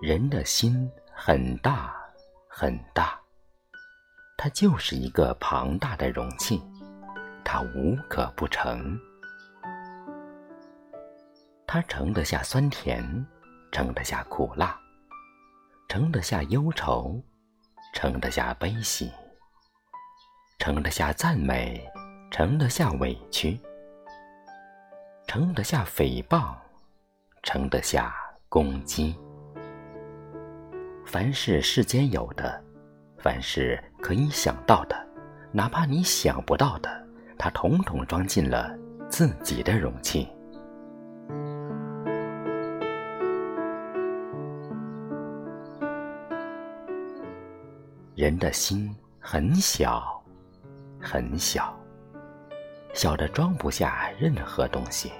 人的心很大很大，它就是一个庞大的容器，它无可不成。它盛得下酸甜，盛得下苦辣，盛得下忧愁，盛得下悲喜，盛得下赞美，盛得下委屈，盛得下诽谤，盛得下攻击。凡是世间有的，凡是可以想到的，哪怕你想不到的，他统统装进了自己的容器。人的心很小，很小，小的装不下任何东西。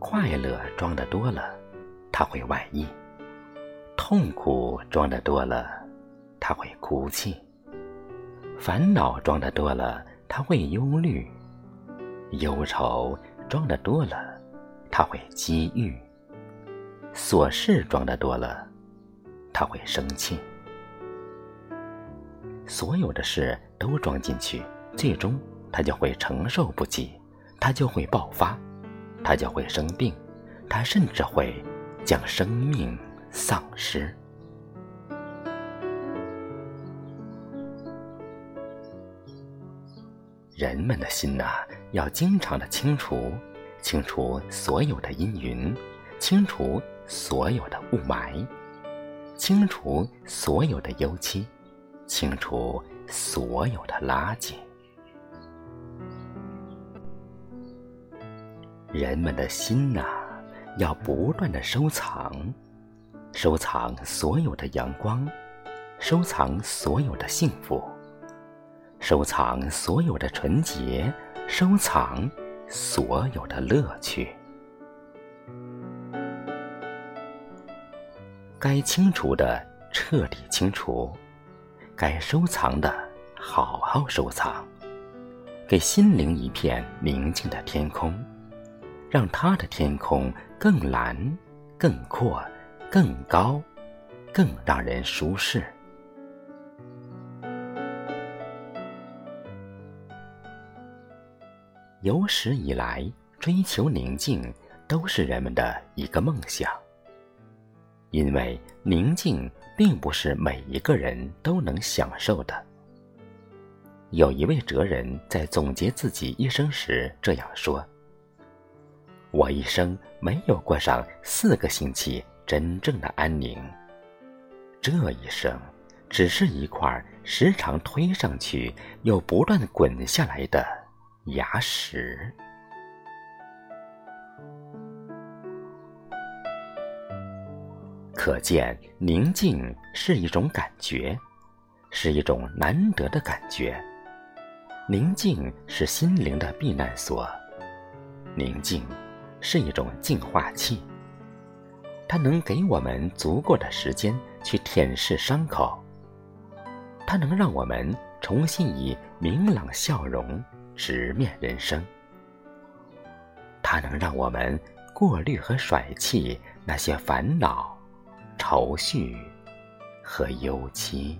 快乐装的多了，它会外溢。痛苦装的多了，他会哭泣；烦恼装的多了，他会忧虑；忧愁装的多了，他会积郁；琐事装的多了，他会生气。所有的事都装进去，最终他就会承受不起，他就会爆发，他就会生病，他甚至会将生命。丧失。人们的心呐，要经常的清除，清除所有的阴云，清除所有的雾霾，清除所有的油漆，清除所有的垃圾。人们的心呐，要不断的收藏。收藏所有的阳光，收藏所有的幸福，收藏所有的纯洁，收藏所有的乐趣。该清除的彻底清除，该收藏的好好收藏，给心灵一片宁静的天空，让它的天空更蓝、更阔。更高，更让人舒适。有史以来，追求宁静都是人们的一个梦想，因为宁静并不是每一个人都能享受的。有一位哲人在总结自己一生时这样说：“我一生没有过上四个星期。”真正的安宁，这一生只是一块时常推上去又不断滚下来的牙石。可见，宁静是一种感觉，是一种难得的感觉。宁静是心灵的避难所，宁静是一种净化器。它能给我们足够的时间去舔舐伤口，它能让我们重新以明朗笑容直面人生，它能让我们过滤和甩弃那些烦恼、愁绪和忧戚。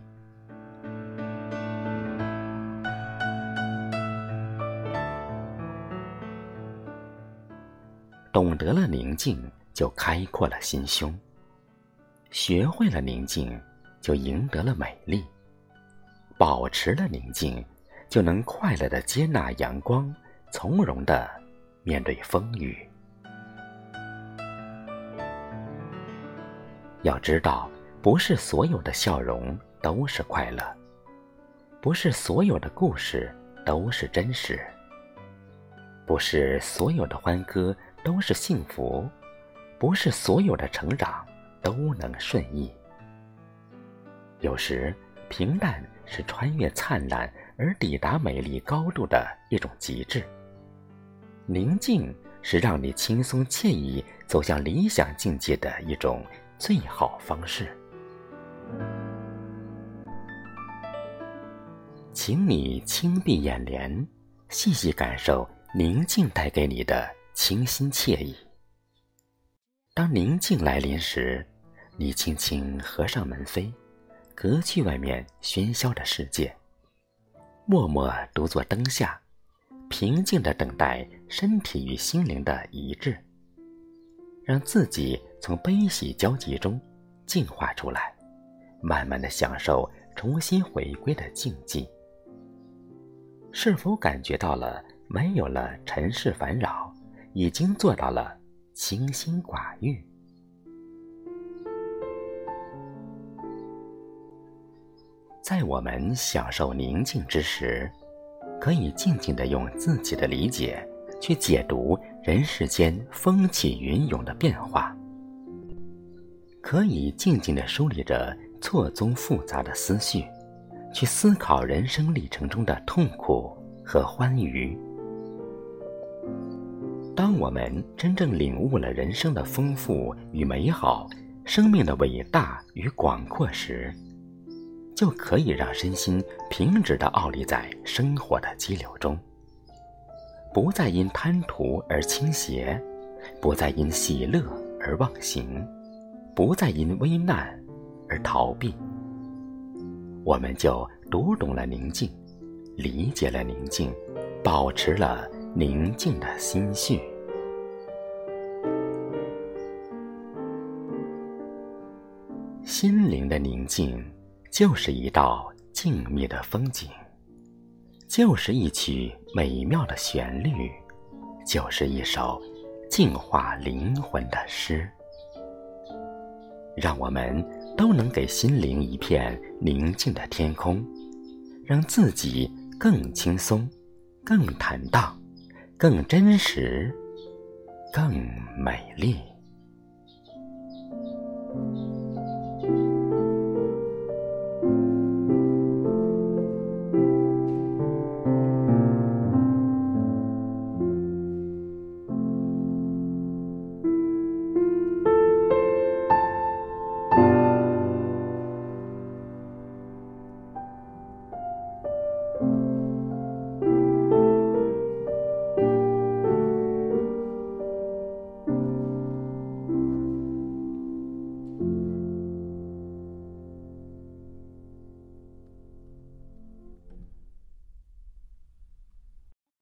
懂得了宁静。就开阔了心胸，学会了宁静，就赢得了美丽；保持了宁静，就能快乐的接纳阳光，从容的面对风雨。要知道，不是所有的笑容都是快乐，不是所有的故事都是真实，不是所有的欢歌都是幸福。不是所有的成长都能顺意，有时平淡是穿越灿烂而抵达美丽高度的一种极致。宁静是让你轻松惬意走向理想境界的一种最好方式。请你轻闭眼帘，细细感受宁静带给你的清新惬意。当宁静来临时，你轻轻合上门扉，隔去外面喧嚣的世界，默默独坐灯下，平静的等待身体与心灵的一致，让自己从悲喜交集中进化出来，慢慢的享受重新回归的静寂。是否感觉到了没有了尘世烦扰，已经做到了清心寡欲？在我们享受宁静之时，可以静静的用自己的理解去解读人世间风起云涌的变化，可以静静的梳理着错综复杂的思绪。去思考人生历程中的痛苦和欢愉。当我们真正领悟了人生的丰富与美好，生命的伟大与广阔时，就可以让身心平直的傲立在生活的激流中，不再因贪图而倾斜，不再因喜乐而忘形，不再因危难而逃避。我们就读懂了宁静，理解了宁静，保持了宁静的心绪。心灵的宁静，就是一道静谧的风景，就是一曲美妙的旋律，就是一首净化灵魂的诗。让我们。都能给心灵一片宁静的天空，让自己更轻松、更坦荡、更真实、更美丽。